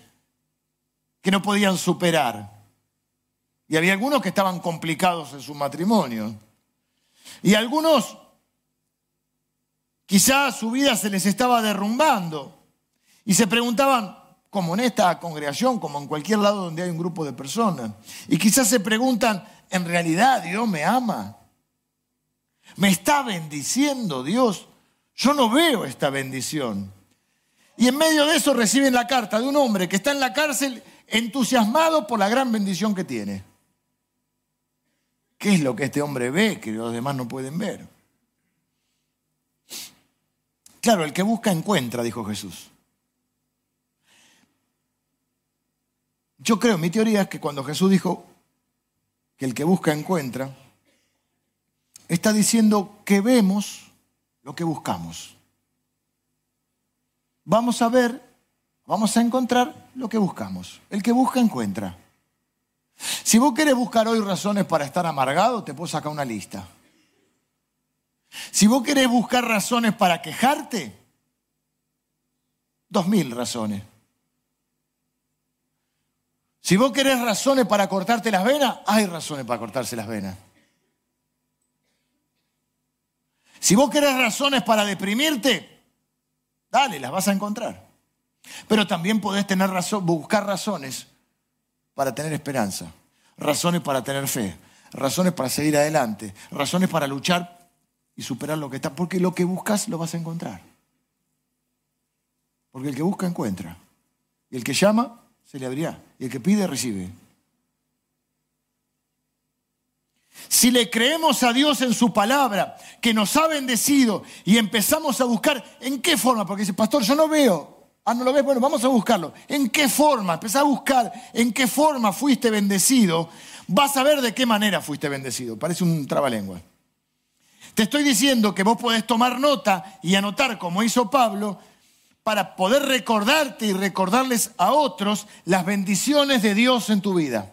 que no podían superar. Y había algunos que estaban complicados en su matrimonio. Y algunos, quizás su vida se les estaba derrumbando. Y se preguntaban, como en esta congregación, como en cualquier lado donde hay un grupo de personas. Y quizás se preguntan, ¿en realidad Dios me ama? ¿Me está bendiciendo Dios? Yo no veo esta bendición. Y en medio de eso reciben la carta de un hombre que está en la cárcel entusiasmado por la gran bendición que tiene. ¿Qué es lo que este hombre ve que los demás no pueden ver? Claro, el que busca encuentra, dijo Jesús. Yo creo, mi teoría es que cuando Jesús dijo que el que busca encuentra, está diciendo que vemos lo que buscamos. Vamos a ver, vamos a encontrar lo que buscamos. El que busca encuentra. Si vos querés buscar hoy razones para estar amargado, te puedo sacar una lista. Si vos querés buscar razones para quejarte, dos mil razones. Si vos querés razones para cortarte las venas, hay razones para cortarse las venas. Si vos querés razones para deprimirte, dale, las vas a encontrar. Pero también podés tener razón, buscar razones para tener esperanza, razones para tener fe, razones para seguir adelante, razones para luchar y superar lo que está, porque lo que buscas lo vas a encontrar. Porque el que busca encuentra. Y el que llama, se le abrirá. Y el que pide, recibe. Si le creemos a Dios en su palabra, que nos ha bendecido, y empezamos a buscar, ¿en qué forma? Porque dice, pastor, yo no veo. Ah, no lo ves, bueno, vamos a buscarlo. ¿En qué forma? Empezá a buscar en qué forma fuiste bendecido. Vas a ver de qué manera fuiste bendecido. Parece un trabalengua. Te estoy diciendo que vos podés tomar nota y anotar, como hizo Pablo, para poder recordarte y recordarles a otros las bendiciones de Dios en tu vida.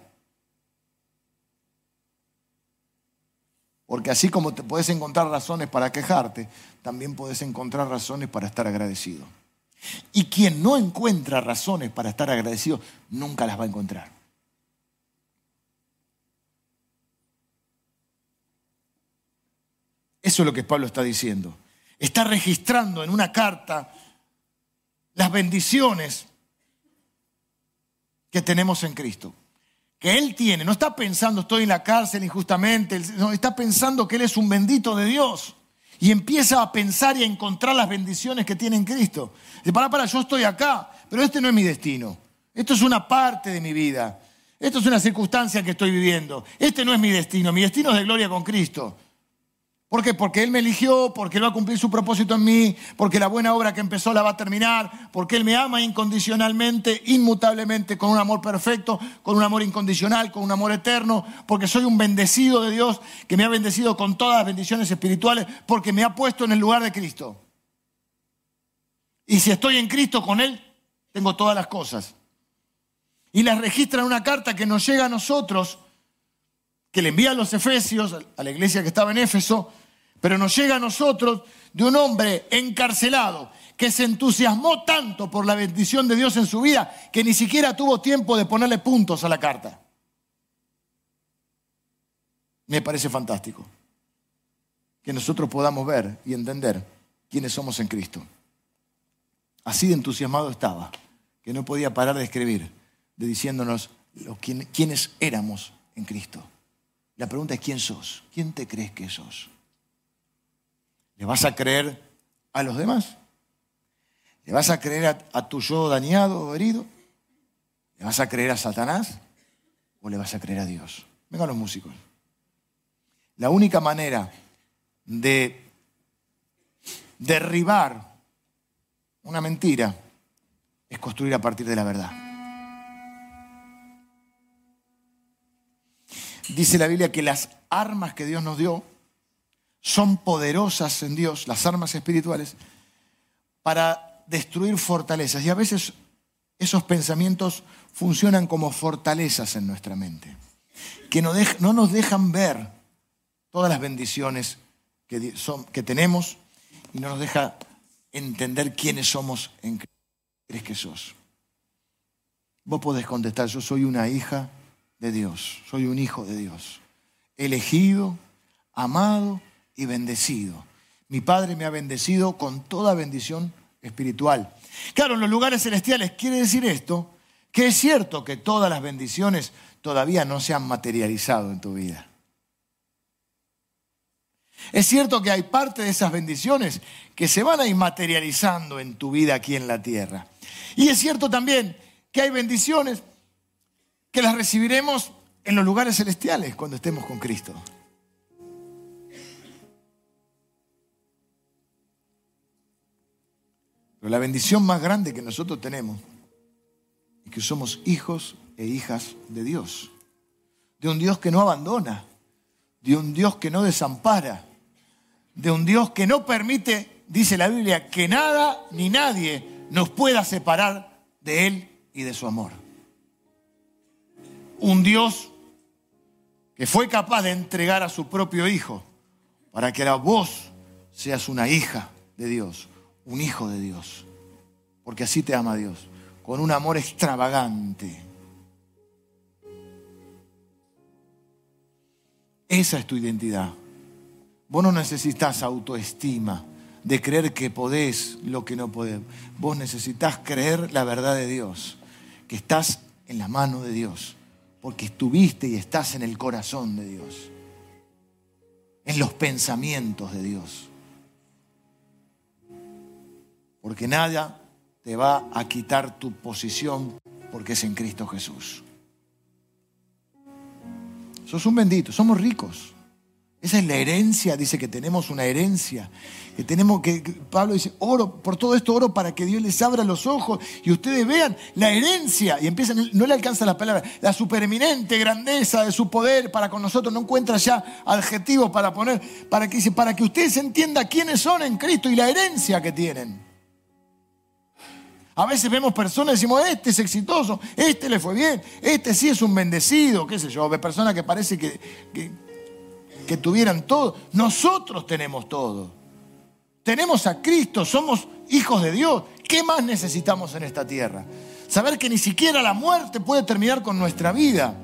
Porque así como te puedes encontrar razones para quejarte, también puedes encontrar razones para estar agradecido. Y quien no encuentra razones para estar agradecido, nunca las va a encontrar. Eso es lo que Pablo está diciendo. Está registrando en una carta las bendiciones que tenemos en Cristo que Él tiene. No está pensando estoy en la cárcel injustamente, no, está pensando que Él es un bendito de Dios. Y empieza a pensar y a encontrar las bendiciones que tiene en Cristo. Dice, para, para, yo estoy acá, pero este no es mi destino. Esto es una parte de mi vida. Esto es una circunstancia que estoy viviendo. Este no es mi destino. Mi destino es de gloria con Cristo. ¿Por qué? Porque Él me eligió, porque Él va a cumplir su propósito en mí, porque la buena obra que empezó la va a terminar, porque Él me ama incondicionalmente, inmutablemente, con un amor perfecto, con un amor incondicional, con un amor eterno, porque soy un bendecido de Dios que me ha bendecido con todas las bendiciones espirituales, porque me ha puesto en el lugar de Cristo. Y si estoy en Cristo con Él, tengo todas las cosas. Y las registra en una carta que nos llega a nosotros, que le envía a los Efesios, a la iglesia que estaba en Éfeso, pero nos llega a nosotros de un hombre encarcelado que se entusiasmó tanto por la bendición de Dios en su vida que ni siquiera tuvo tiempo de ponerle puntos a la carta. Me parece fantástico que nosotros podamos ver y entender quiénes somos en Cristo. Así de entusiasmado estaba, que no podía parar de escribir, de diciéndonos quiénes éramos en Cristo. La pregunta es, ¿quién sos? ¿Quién te crees que sos? ¿Le vas a creer a los demás? ¿Le vas a creer a, tu yo dañado o herido? ¿Le vas a creer a Satanás? ¿O le vas a creer a Dios? Vengan los músicos. La única manera de derribar una mentira es construir a partir de la verdad. Dice la Biblia que las armas que Dios nos dio son poderosas en Dios, las armas espirituales, para destruir fortalezas. Y a veces esos pensamientos funcionan como fortalezas en nuestra mente, que no, nos dejan ver todas las bendiciones que, que tenemos y no nos deja entender quiénes somos en Cristo. ¿Crees que sos? Vos podés contestar, yo soy una hija de Dios, soy un hijo de Dios, elegido, amado y bendecido. Mi Padre me ha bendecido con toda bendición espiritual. Claro, en los lugares celestiales quiere decir esto, que es cierto que todas las bendiciones todavía no se han materializado en tu vida. Es cierto que hay parte de esas bendiciones que se van a ir materializando en tu vida aquí en la tierra. Y es cierto también que hay bendiciones que las recibiremos en los lugares celestiales cuando estemos con Cristo. Pero la bendición más grande que nosotros tenemos es que somos hijos e hijas de Dios. De un Dios que no abandona, de un Dios que no desampara, de un Dios que no permite, dice la Biblia, que nada ni nadie nos pueda separar de Él y de su amor. Un Dios que fue capaz de entregar a su propio Hijo para que ahora vos seas una hija de Dios, un hijo de Dios, porque así te ama Dios, con un amor extravagante. Esa es tu identidad. Vos no necesitas autoestima de creer que podés lo que no podés. Vos necesitas creer la verdad de Dios, que estás en la mano de Dios, porque estuviste y estás en el corazón de Dios, en los pensamientos de Dios. Porque nada te va a quitar tu posición porque es en Cristo Jesús. Sos un bendito, somos ricos. Esa es la herencia, dice que tenemos una herencia, que tenemos que, Pablo dice, oro, por todo esto oro para que Dios les abra los ojos y ustedes vean la herencia, y empiezan, no le alcanza la palabra, la supereminente grandeza de su poder para con nosotros, no encuentra ya adjetivos para poner, para que dice, para que ustedes entiendan quiénes son en Cristo y la herencia que tienen. A veces vemos personas y decimos, este es exitoso, este le fue bien, este sí es un bendecido, qué sé yo, personas que parece que, que, tuvieran todo. Nosotros tenemos todo. Tenemos a Cristo, somos hijos de Dios. ¿Qué más necesitamos en esta tierra? Saber que ni siquiera la muerte puede terminar con nuestra vida.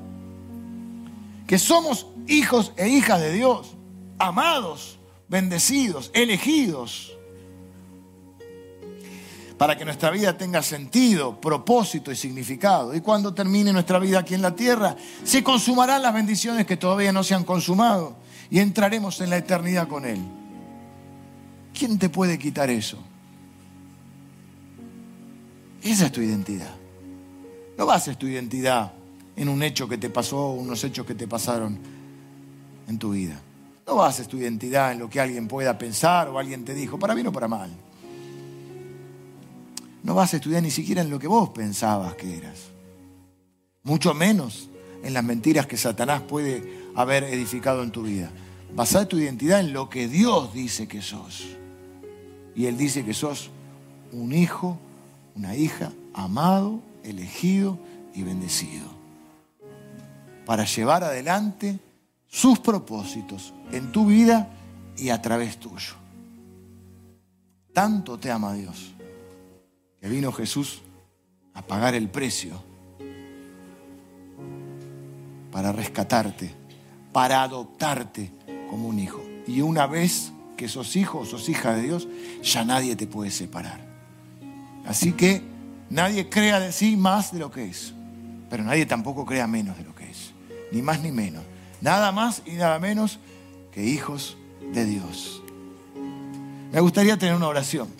Que somos hijos e hijas de Dios, amados, bendecidos, elegidos para que nuestra vida tenga sentido, propósito y significado. Y cuando termine nuestra vida aquí en la tierra, se consumarán las bendiciones que todavía no se han consumado y entraremos en la eternidad con Él. ¿Quién te puede quitar eso? Esa es tu identidad. No bases tu identidad en un hecho que te pasó, unos hechos que te pasaron en tu vida. No bases tu identidad en lo que alguien pueda pensar o alguien te dijo, para bien o para mal no vas a estudiar ni siquiera en lo que vos pensabas que eras. Mucho menos en las mentiras que Satanás puede haber edificado en tu vida. Basá tu identidad en lo que Dios dice que sos. Y Él dice que sos un hijo, una hija amado, elegido y bendecido. Para llevar adelante sus propósitos en tu vida y a través tuyo. Tanto te ama Dios que vino Jesús a pagar el precio para rescatarte, para adoptarte como un hijo. Y una vez que sos hijo o sos hija de Dios, ya nadie te puede separar. Así que nadie crea de sí más de lo que es, pero nadie tampoco crea menos de lo que es, ni más ni menos. Nada más y nada menos que hijos de Dios. Me gustaría tener una oración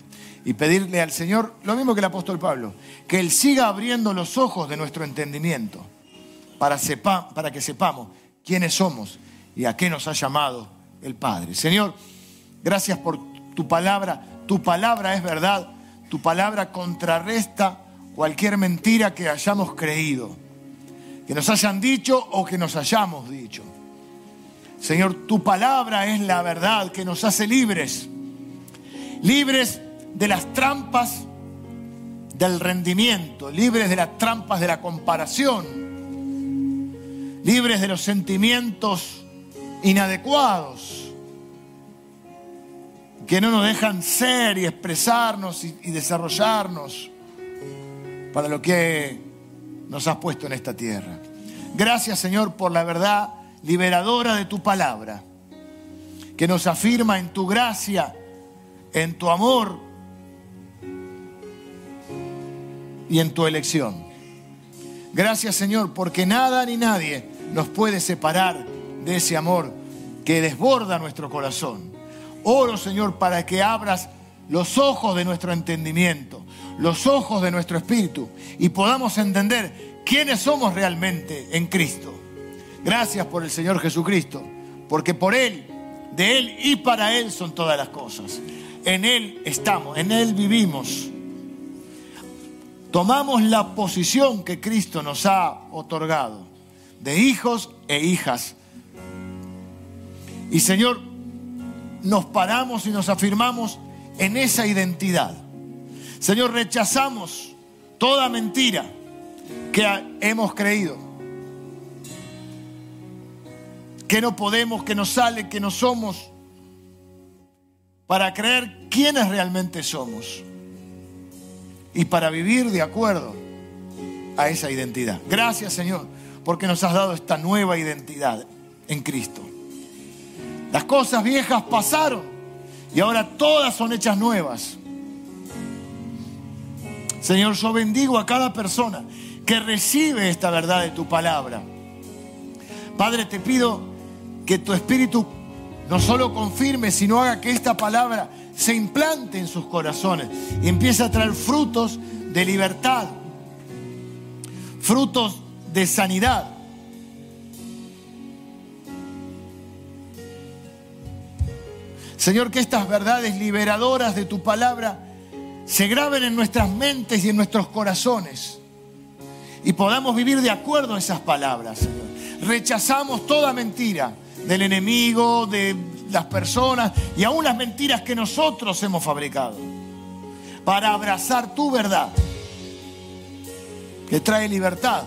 y pedirle al Señor lo mismo que el apóstol Pablo, que Él siga abriendo los ojos de nuestro entendimiento para, para que sepamos quiénes somos y a qué nos ha llamado el Padre. Señor, gracias por tu palabra. Tu palabra es verdad. Tu palabra contrarresta cualquier mentira que hayamos creído, que nos hayan dicho o que nos hayamos dicho. Señor, tu palabra es la verdad que nos hace libres. Libres de las trampas del rendimiento, libres de las trampas de la comparación, libres de los sentimientos inadecuados que no nos dejan ser y expresarnos y, desarrollarnos para lo que nos has puesto en esta tierra. Gracias Señor por la verdad liberadora de tu palabra, que nos afirma en tu gracia, en tu amor y en tu elección. Gracias Señor, porque nada ni nadie nos puede separar de ese amor que desborda nuestro corazón. Oro Señor para que abras los ojos de nuestro entendimiento, los ojos de nuestro espíritu y podamos entender quiénes somos realmente en Cristo. Gracias por el Señor Jesucristo, porque por Él, de Él y para Él son todas las cosas. En Él estamos, en Él vivimos tomamos la posición que Cristo nos ha otorgado de hijos e hijas. Y Señor, nos paramos y nos afirmamos en esa identidad. Señor, rechazamos toda mentira que hemos creído. Que no podemos, que no sale, que no somos, para creer quiénes realmente somos y para vivir de acuerdo a esa identidad. Gracias Señor, porque nos has dado esta nueva identidad en Cristo. Las cosas viejas pasaron y ahora todas son hechas nuevas. Señor, yo bendigo a cada persona que recibe esta verdad de tu palabra. Padre, te pido que tu Espíritu no solo confirme, sino haga que esta palabra se implante en sus corazones y empiece a traer frutos de libertad, frutos de sanidad. Señor, que estas verdades liberadoras de tu palabra se graben en nuestras mentes y en nuestros corazones y podamos vivir de acuerdo a esas palabras, Señor. Rechazamos toda mentira del enemigo, de las personas y aún las mentiras que nosotros hemos fabricado para abrazar tu verdad, que trae libertad,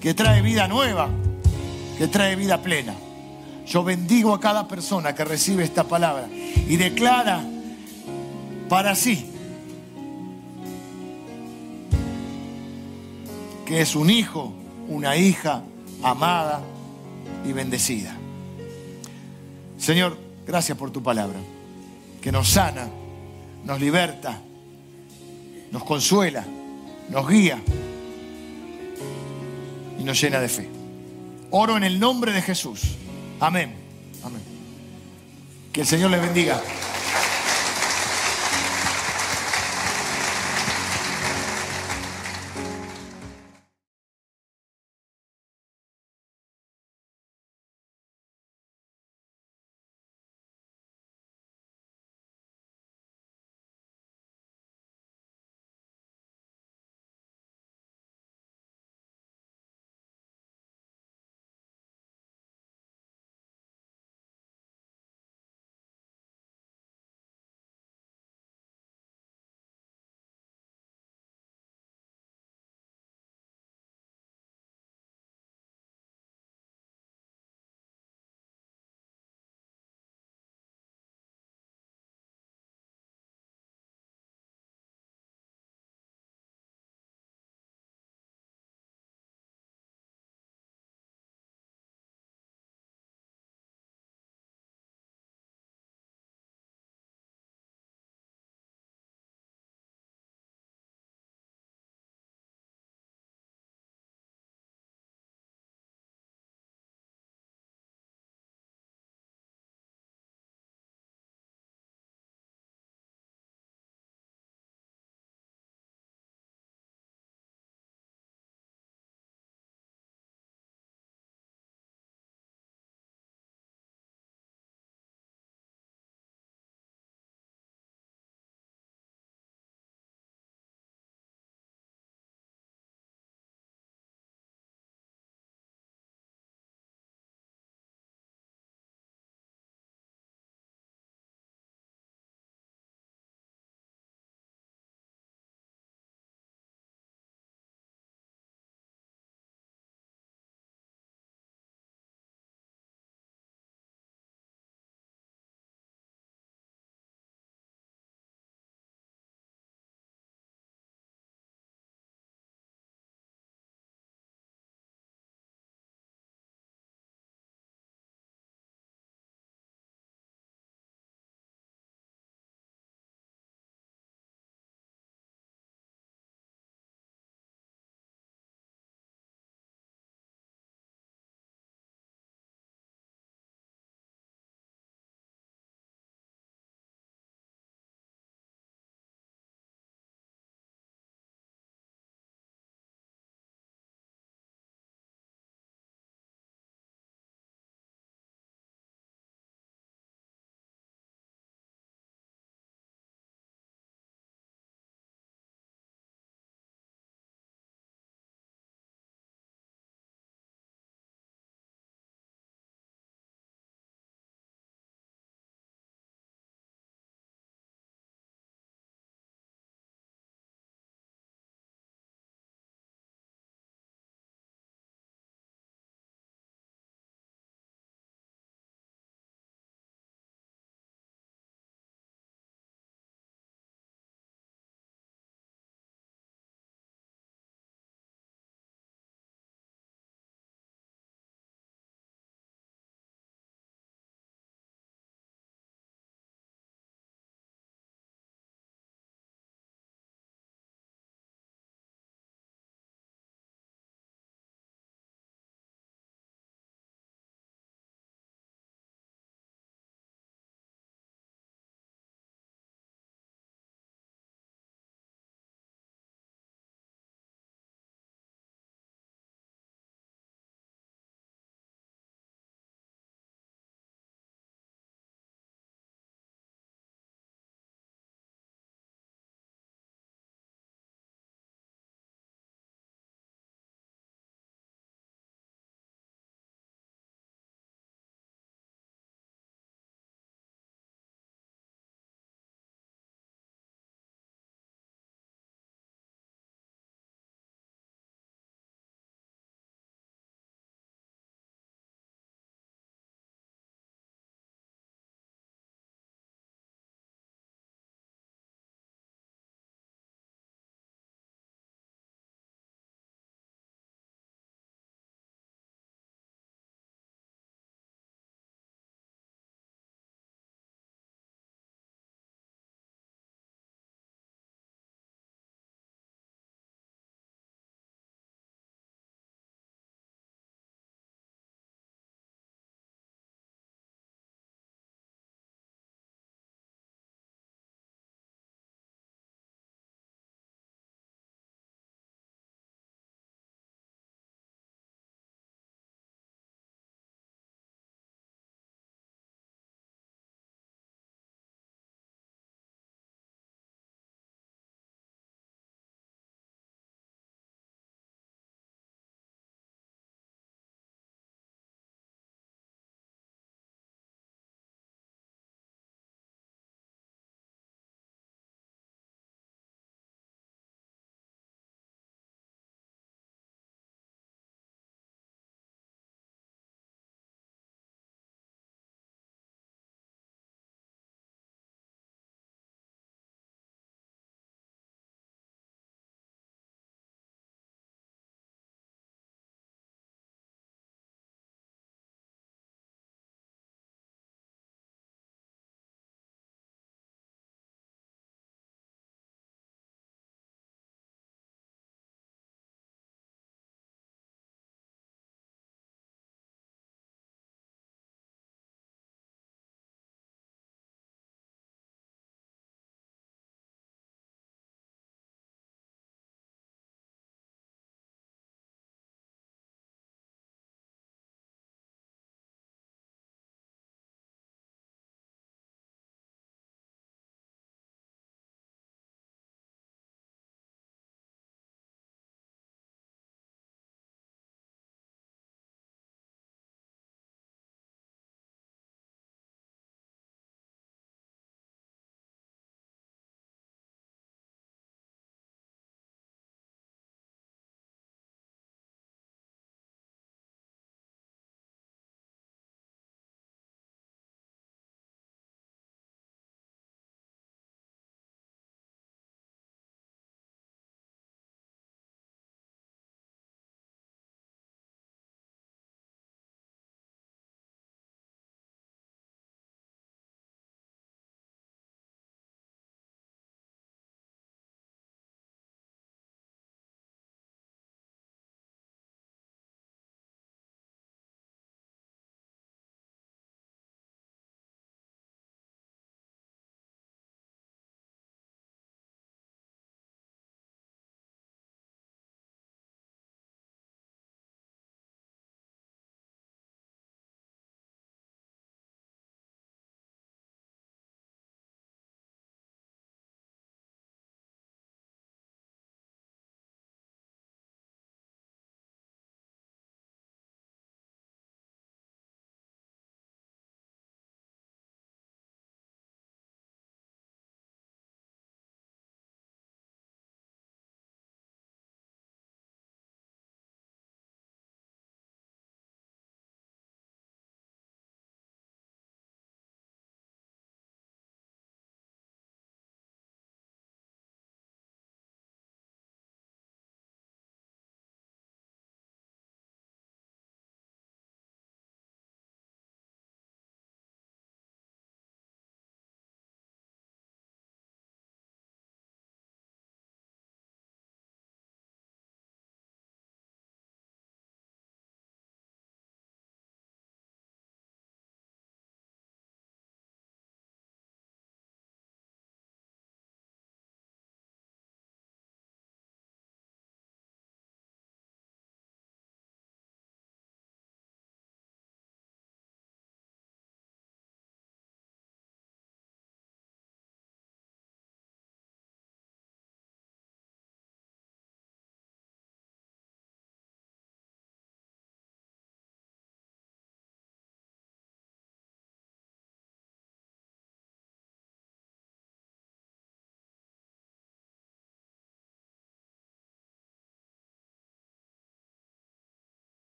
que trae vida nueva, que trae vida plena. Yo bendigo a cada persona que recibe esta palabra y declara para sí que es un hijo, una hija amada y bendecida. Señor, gracias por tu palabra, que nos sana, nos liberta, nos consuela, nos guía y nos llena de fe. Oro en el nombre de Jesús. Amén. Amén. Que el Señor les bendiga.